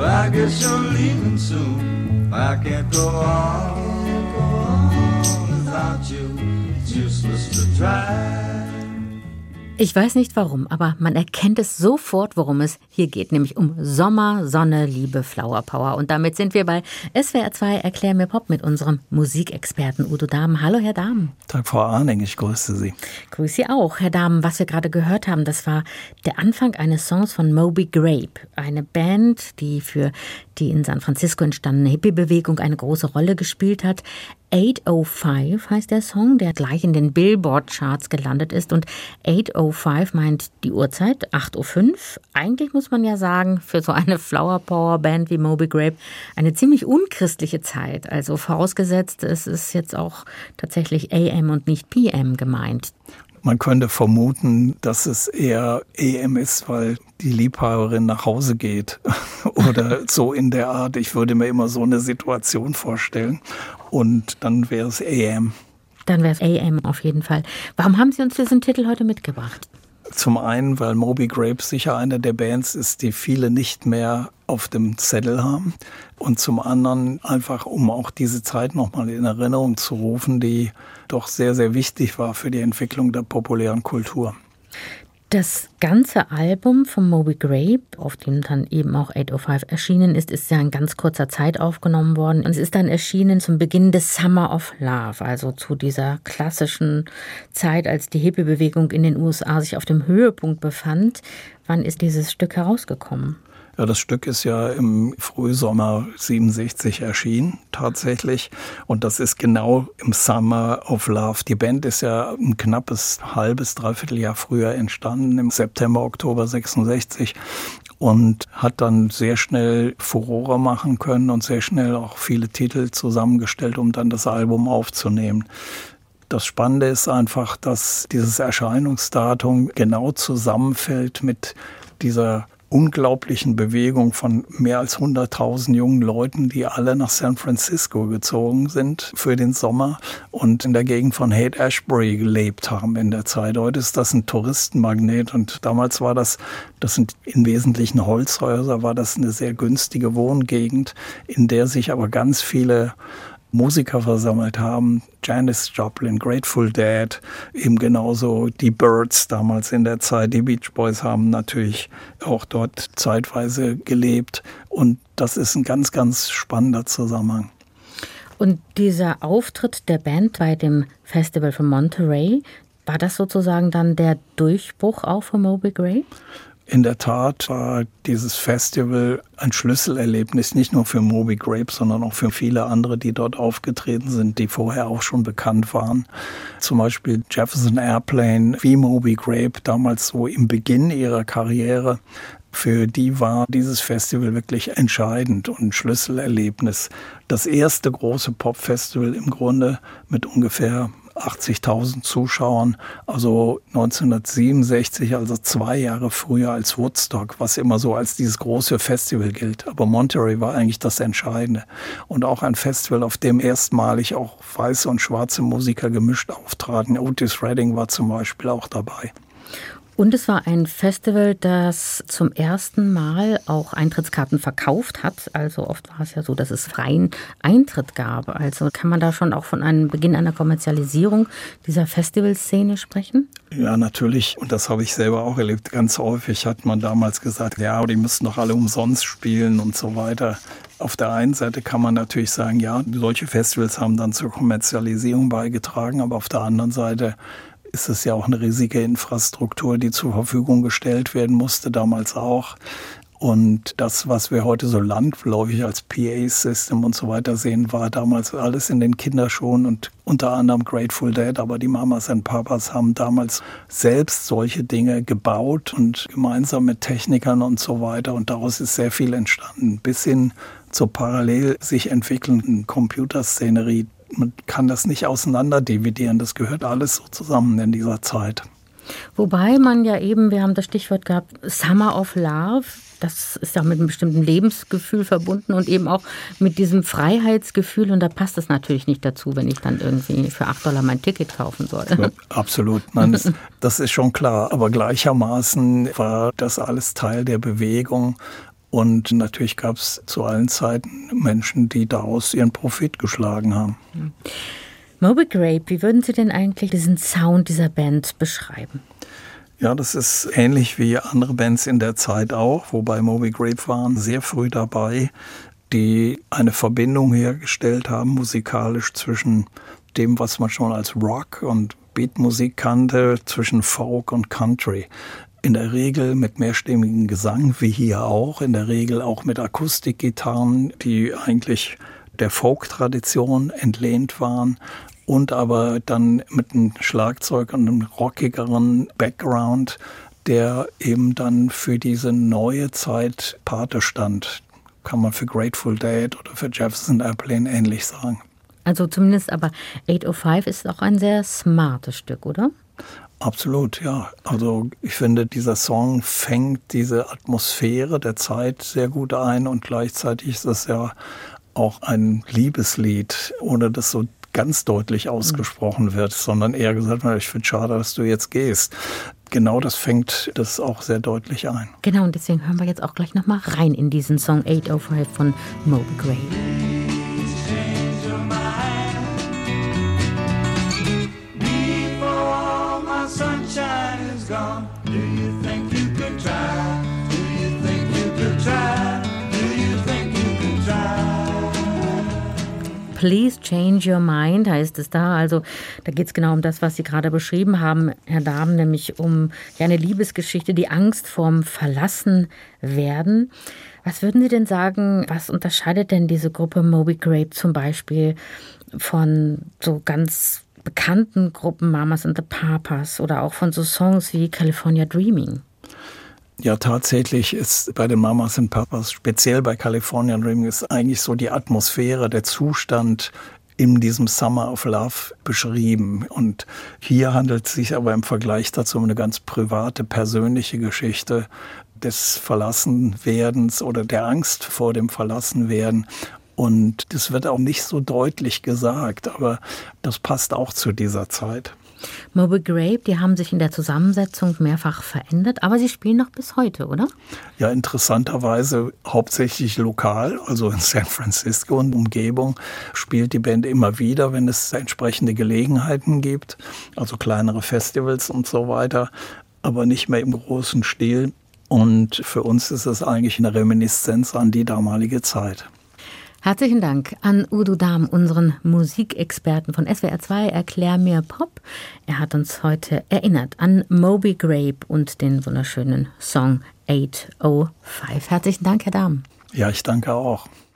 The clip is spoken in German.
I guess you're leaving soon. I can't go on without you. It's useless to try. Ich weiß nicht warum, aber man erkennt es sofort, worum es hier geht, nämlich um Sommer, Sonne, Liebe, Flower Power. Und damit sind wir bei SWR 2 Erklär mir Pop mit unserem Musikexperten Udo Dahmen. Hallo, Herr Dahmen. Tag, Frau Arning, ich grüße Sie. Grüße Sie auch, Herr Dahmen. Was wir gerade gehört haben, das war der Anfang eines Songs von Moby Grape, eine Band, die für die in San Francisco entstandene Hippie-Bewegung eine große Rolle gespielt hat. 805 heißt der Song, der gleich in den Billboard-Charts gelandet ist. Und 805 meint die Uhrzeit, 8.05 Uhr. Eigentlich muss man ja sagen, für so eine Flower Power Band wie Moby Grape eine ziemlich unchristliche Zeit. Also vorausgesetzt, es ist jetzt auch tatsächlich AM und nicht PM gemeint. Man könnte vermuten, dass es eher EM ist, weil die Liebhaberin nach Hause geht oder so in der Art. Ich würde mir immer so eine Situation vorstellen und dann wäre es AM. Dann wäre es AM auf jeden Fall. Warum haben Sie uns diesen Titel heute mitgebracht? Zum einen, weil Moby Grape sicher eine der Bands ist, die viele nicht mehr auf dem Zettel haben. Und zum anderen einfach, um auch diese Zeit nochmal in Erinnerung zu rufen, die doch sehr, sehr wichtig war für die Entwicklung der populären Kultur. Das ganze Album von Moby Grape, auf dem dann eben auch 805 erschienen ist, ist ja in ganz kurzer Zeit aufgenommen worden. Und es ist dann erschienen zum Beginn des Summer of Love, also zu dieser klassischen Zeit, als die Hippie-Bewegung in den USA sich auf dem Höhepunkt befand. Wann ist dieses Stück herausgekommen? Ja, das Stück ist ja im Frühsommer 67 erschienen, tatsächlich. Und das ist genau im Summer of Love. Die Band ist ja ein knappes halbes, dreiviertel Jahr früher entstanden, im September, Oktober 66 und hat dann sehr schnell Furore machen können und sehr schnell auch viele Titel zusammengestellt, um dann das Album aufzunehmen. Das Spannende ist einfach, dass dieses Erscheinungsdatum genau zusammenfällt mit dieser unglaublichen Bewegung von mehr als 100.000 jungen Leuten, die alle nach San Francisco gezogen sind für den Sommer und in der Gegend von Haight Ashbury gelebt haben in der Zeit. Heute ist das ein Touristenmagnet und damals war das, das sind im Wesentlichen Holzhäuser, war das eine sehr günstige Wohngegend, in der sich aber ganz viele Musiker versammelt haben. Janis Joplin, Grateful Dead, eben genauso die Birds damals in der Zeit. Die Beach Boys haben natürlich auch dort zeitweise gelebt. Und das ist ein ganz, ganz spannender Zusammenhang. Und dieser Auftritt der Band bei dem Festival von Monterey, war das sozusagen dann der Durchbruch auch für Moby Gray? In der Tat war dieses Festival ein Schlüsselerlebnis, nicht nur für Moby Grape, sondern auch für viele andere, die dort aufgetreten sind, die vorher auch schon bekannt waren. Zum Beispiel Jefferson Airplane, wie Moby Grape, damals so im Beginn ihrer Karriere. Für die war dieses Festival wirklich entscheidend und ein Schlüsselerlebnis. Das erste große Popfestival im Grunde mit ungefähr 80.000 Zuschauern, also 1967, also zwei Jahre früher als Woodstock, was immer so als dieses große Festival gilt. Aber Monterey war eigentlich das Entscheidende. Und auch ein Festival, auf dem erstmalig auch weiße und schwarze Musiker gemischt auftraten. Otis Redding war zum Beispiel auch dabei. Und es war ein Festival, das zum ersten Mal auch Eintrittskarten verkauft hat. Also oft war es ja so, dass es freien Eintritt gab. Also kann man da schon auch von einem Beginn einer Kommerzialisierung dieser Festivalszene sprechen? Ja, natürlich. Und das habe ich selber auch erlebt. Ganz häufig hat man damals gesagt, ja, die müssen doch alle umsonst spielen und so weiter. Auf der einen Seite kann man natürlich sagen, ja, solche Festivals haben dann zur Kommerzialisierung beigetragen, aber auf der anderen Seite ist es ja auch eine riesige Infrastruktur, die zur Verfügung gestellt werden musste, damals auch. Und das, was wir heute so landläufig als PA-System und so weiter sehen, war damals alles in den Kinderschuhen und unter anderem Grateful Dead. Aber die Mamas und Papas haben damals selbst solche Dinge gebaut und gemeinsam mit Technikern und so weiter. Und daraus ist sehr viel entstanden, bis hin zur parallel sich entwickelnden Computerszenerie, man kann das nicht auseinander dividieren. Das gehört alles so zusammen in dieser Zeit. Wobei man ja eben, wir haben das Stichwort gehabt, Summer of Love, das ist ja mit einem bestimmten Lebensgefühl verbunden und eben auch mit diesem Freiheitsgefühl. Und da passt es natürlich nicht dazu, wenn ich dann irgendwie für 8 Dollar mein Ticket kaufen soll. Ja, absolut, nein, das, das ist schon klar. Aber gleichermaßen war das alles Teil der Bewegung Und natürlich gab es zu allen Zeiten Menschen, die daraus ihren Profit geschlagen haben. Moby Grape, wie würden Sie denn eigentlich diesen Sound dieser Band beschreiben? Ja, das ist ähnlich wie andere Bands in der Zeit auch, wobei Moby Grape waren sehr früh dabei, die eine Verbindung hergestellt haben musikalisch zwischen dem, was man schon als Rock und Beatmusik kannte, zwischen Folk und Country. In der Regel mit mehrstimmigem Gesang, wie hier auch, in der Regel auch mit Akustikgitarren, die eigentlich der Folk-Tradition entlehnt waren und aber dann mit einem Schlagzeug und einem rockigeren Background, der eben dann für diese neue Zeit Pate stand. Kann man für Grateful Dead oder für Jefferson Airplane ähnlich sagen. Also zumindest aber 805 ist auch ein sehr smartes Stück, oder? Absolut, ja. Also ich finde, dieser Song fängt diese Atmosphäre der Zeit sehr gut ein und gleichzeitig ist es ja auch ein Liebeslied, ohne dass so ganz deutlich ausgesprochen wird, sondern eher gesagt ich finde schade, dass du jetzt gehst. Genau das fängt das auch sehr deutlich ein. Genau, und deswegen hören wir jetzt auch gleich nochmal rein in diesen Song 805 von Moby Gray. Please change your mind heißt es da. Also da geht es genau um das, was Sie gerade beschrieben haben, Herr Dahm, nämlich um ja, eine Liebesgeschichte, die Angst vorm Verlassenwerden. Was würden Sie denn sagen, was unterscheidet denn diese Gruppe Moby Grape zum Beispiel von so ganz bekannten Gruppen Mamas and the Papas oder auch von so Songs wie California Dreaming? Ja, tatsächlich ist bei den Mamas und Papas, speziell bei California Dreaming, ist eigentlich so die Atmosphäre, der Zustand in diesem Summer of Love beschrieben. Und hier handelt es sich aber im Vergleich dazu um eine ganz private, persönliche Geschichte des Verlassenwerdens oder der Angst vor dem Verlassenwerden. Und das wird auch nicht so deutlich gesagt, aber das passt auch zu dieser Zeit. Moby Grape, die haben sich in der Zusammensetzung mehrfach verändert, aber sie spielen noch bis heute, oder? Ja, interessanterweise hauptsächlich lokal, also in San Francisco und Umgebung spielt die Band immer wieder, wenn es entsprechende Gelegenheiten gibt, also kleinere Festivals und so weiter, aber nicht mehr im großen Stil. Und für uns ist es eigentlich eine Reminiszenz an die damalige Zeit. Herzlichen Dank an Udo Dahm, unseren Musikexperten von SWR2 Erklär mir Pop. Er hat uns heute erinnert an Moby Grape und den wunderschönen Song 805. Herzlichen Dank, Herr Dahm. Ja, ich danke auch.